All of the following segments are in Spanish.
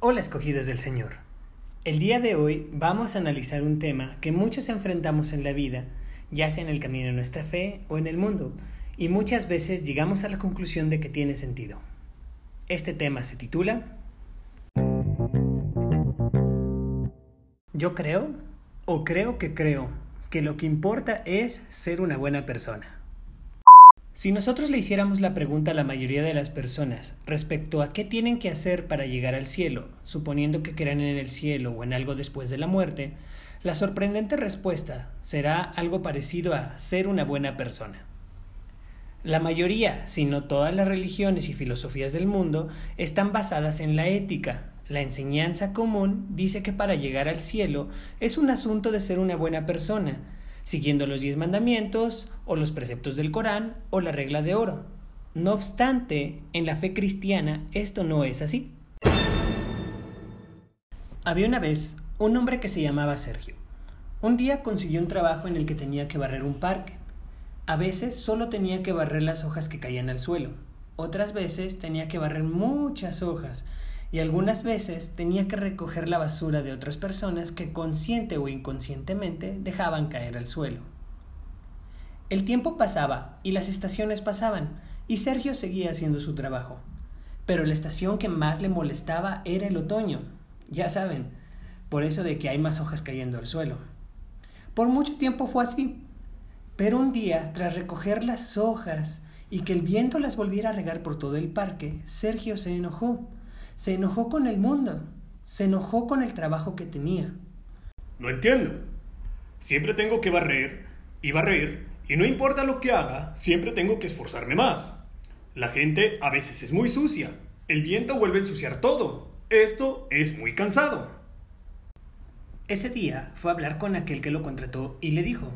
Hola escogidos del Señor. El día de hoy vamos a analizar un tema que muchos enfrentamos en la vida, ya sea en el camino de nuestra fe o en el mundo, y muchas veces llegamos a la conclusión de que tiene sentido. Este tema se titula Yo creo, o creo que creo, que lo que importa es ser una buena persona. Si nosotros le hiciéramos la pregunta a la mayoría de las personas respecto a qué tienen que hacer para llegar al cielo, suponiendo que crean en el cielo o en algo después de la muerte, la sorprendente respuesta será algo parecido a ser una buena persona. La mayoría, si no todas las religiones y filosofías del mundo, están basadas en la ética. La enseñanza común dice que para llegar al cielo es un asunto de ser una buena persona, siguiendo los diez mandamientos, o los preceptos del Corán, o la regla de oro. No obstante, en la fe cristiana esto no es así. Había una vez un hombre que se llamaba Sergio. Un día consiguió un trabajo en el que tenía que barrer un parque. A veces solo tenía que barrer las hojas que caían al suelo. Otras veces tenía que barrer muchas hojas y algunas veces tenía que recoger la basura de otras personas que consciente o inconscientemente dejaban caer al suelo. El tiempo pasaba y las estaciones pasaban y Sergio seguía haciendo su trabajo. Pero la estación que más le molestaba era el otoño. Ya saben, por eso de que hay más hojas cayendo al suelo. Por mucho tiempo fue así. Pero un día, tras recoger las hojas y que el viento las volviera a regar por todo el parque, Sergio se enojó se enojó con el mundo, se enojó con el trabajo que tenía. No entiendo. Siempre tengo que barrer y barrer, y no importa lo que haga, siempre tengo que esforzarme más. La gente a veces es muy sucia. El viento vuelve a ensuciar todo. Esto es muy cansado. Ese día fue a hablar con aquel que lo contrató y le dijo,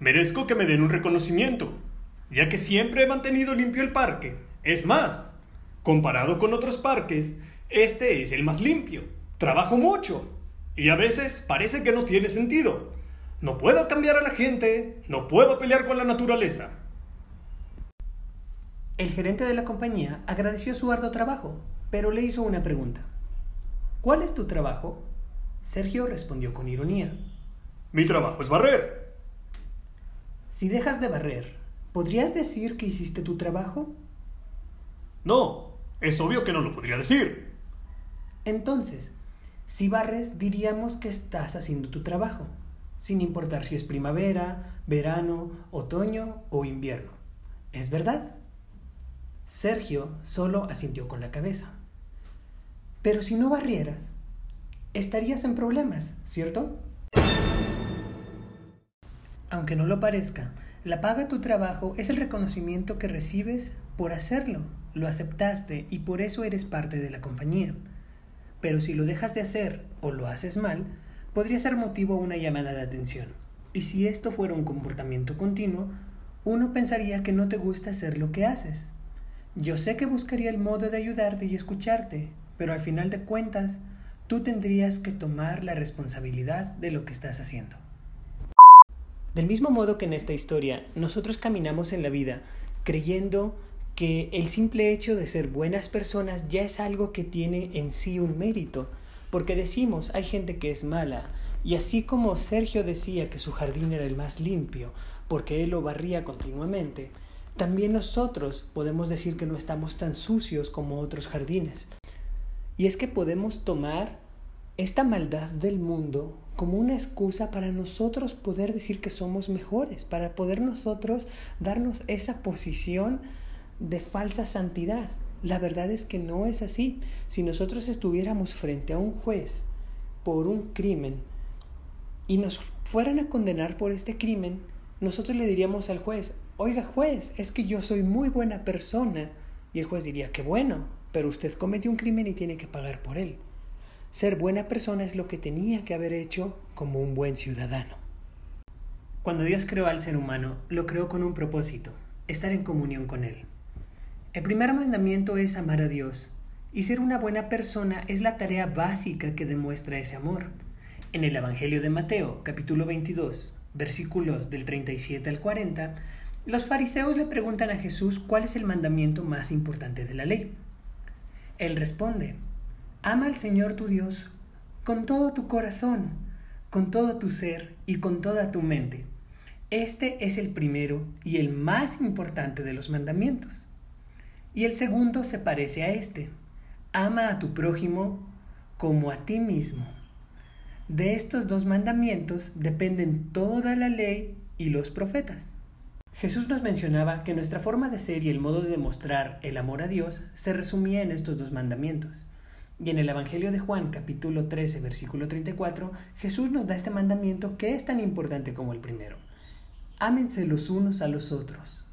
Merezco que me den un reconocimiento, ya que siempre he mantenido limpio el parque. Es más, Comparado con otros parques, este es el más limpio. Trabajo mucho. Y a veces parece que no tiene sentido. No puedo cambiar a la gente, no puedo pelear con la naturaleza. El gerente de la compañía agradeció su arduo trabajo, pero le hizo una pregunta. ¿Cuál es tu trabajo? Sergio respondió con ironía. Mi trabajo es barrer. Si dejas de barrer, ¿podrías decir que hiciste tu trabajo? No, es obvio que no lo podría decir. Entonces, si barres, diríamos que estás haciendo tu trabajo, sin importar si es primavera, verano, otoño o invierno. ¿Es verdad? Sergio solo asintió con la cabeza. Pero si no barrieras, estarías en problemas, ¿cierto? Aunque no lo parezca, la paga de tu trabajo es el reconocimiento que recibes por hacerlo lo aceptaste y por eso eres parte de la compañía. Pero si lo dejas de hacer o lo haces mal, podría ser motivo a una llamada de atención. Y si esto fuera un comportamiento continuo, uno pensaría que no te gusta hacer lo que haces. Yo sé que buscaría el modo de ayudarte y escucharte, pero al final de cuentas, tú tendrías que tomar la responsabilidad de lo que estás haciendo. Del mismo modo que en esta historia, nosotros caminamos en la vida creyendo que el simple hecho de ser buenas personas ya es algo que tiene en sí un mérito, porque decimos, hay gente que es mala, y así como Sergio decía que su jardín era el más limpio, porque él lo barría continuamente, también nosotros podemos decir que no estamos tan sucios como otros jardines. Y es que podemos tomar esta maldad del mundo como una excusa para nosotros poder decir que somos mejores, para poder nosotros darnos esa posición de falsa santidad. La verdad es que no es así. Si nosotros estuviéramos frente a un juez por un crimen y nos fueran a condenar por este crimen, nosotros le diríamos al juez, oiga juez, es que yo soy muy buena persona. Y el juez diría, qué bueno, pero usted cometió un crimen y tiene que pagar por él. Ser buena persona es lo que tenía que haber hecho como un buen ciudadano. Cuando Dios creó al ser humano, lo creó con un propósito, estar en comunión con Él. El primer mandamiento es amar a Dios, y ser una buena persona es la tarea básica que demuestra ese amor. En el Evangelio de Mateo, capítulo 22, versículos del 37 al 40, los fariseos le preguntan a Jesús cuál es el mandamiento más importante de la ley. Él responde, ama al Señor tu Dios con todo tu corazón, con todo tu ser y con toda tu mente. Este es el primero y el más importante de los mandamientos. Y el segundo se parece a este. Ama a tu prójimo como a ti mismo. De estos dos mandamientos dependen toda la ley y los profetas. Jesús nos mencionaba que nuestra forma de ser y el modo de demostrar el amor a Dios se resumía en estos dos mandamientos. Y en el Evangelio de Juan capítulo 13 versículo 34, Jesús nos da este mandamiento que es tan importante como el primero. Ámense los unos a los otros.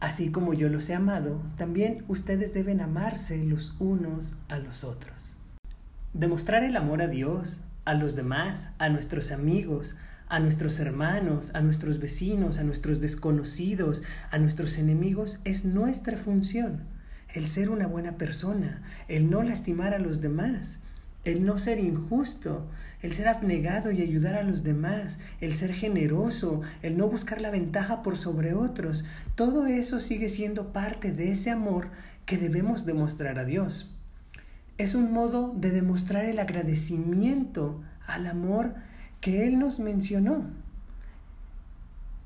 Así como yo los he amado, también ustedes deben amarse los unos a los otros. Demostrar el amor a Dios, a los demás, a nuestros amigos, a nuestros hermanos, a nuestros vecinos, a nuestros desconocidos, a nuestros enemigos, es nuestra función. El ser una buena persona, el no lastimar a los demás, el no ser injusto, el ser abnegado y ayudar a los demás, el ser generoso, el no buscar la ventaja por sobre otros, todo eso sigue siendo parte de ese amor que debemos demostrar a Dios es un modo de demostrar el agradecimiento al amor que Él nos mencionó.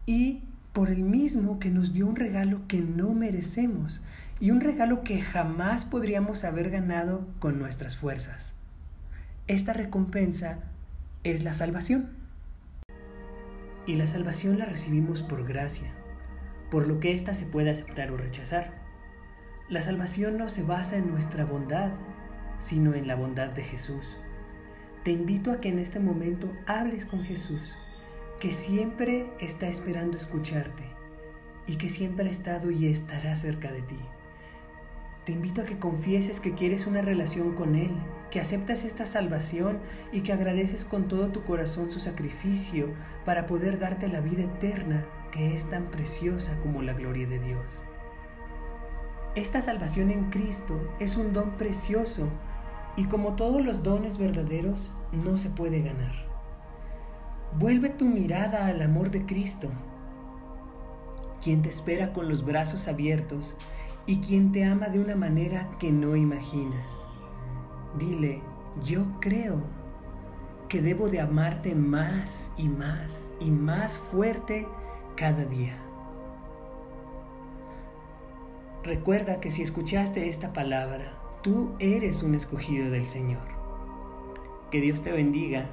Y por el mismo que nos dio un regalo que no merecemos y un regalo que jamás podríamos haber ganado con nuestras fuerzas. Esta recompensa es la salvación. Y la salvación la recibimos por gracia, por lo que ésta se puede aceptar o rechazar. La salvación no se basa en nuestra bondad, sino en la bondad de Jesús. Te invito a que en este momento hables con Jesús, que siempre está esperando escucharte y que siempre ha estado y estará cerca de ti. Te invito a que confieses que quieres una relación con Él, que aceptas esta salvación y que agradeces con todo tu corazón su sacrificio para poder darte la vida eterna que es tan preciosa como la gloria de Dios. Esta salvación en Cristo es un don precioso y como todos los dones verdaderos, no se puede ganar. Vuelve tu mirada al amor de Cristo, quien te espera con los brazos abiertos y quien te ama de una manera que no imaginas. Dile, yo creo que debo de amarte más y más y más fuerte cada día. Recuerda que si escuchaste esta palabra, Tú eres un escogido del Señor. Que Dios te bendiga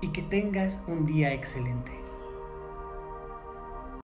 y que tengas un día excelente.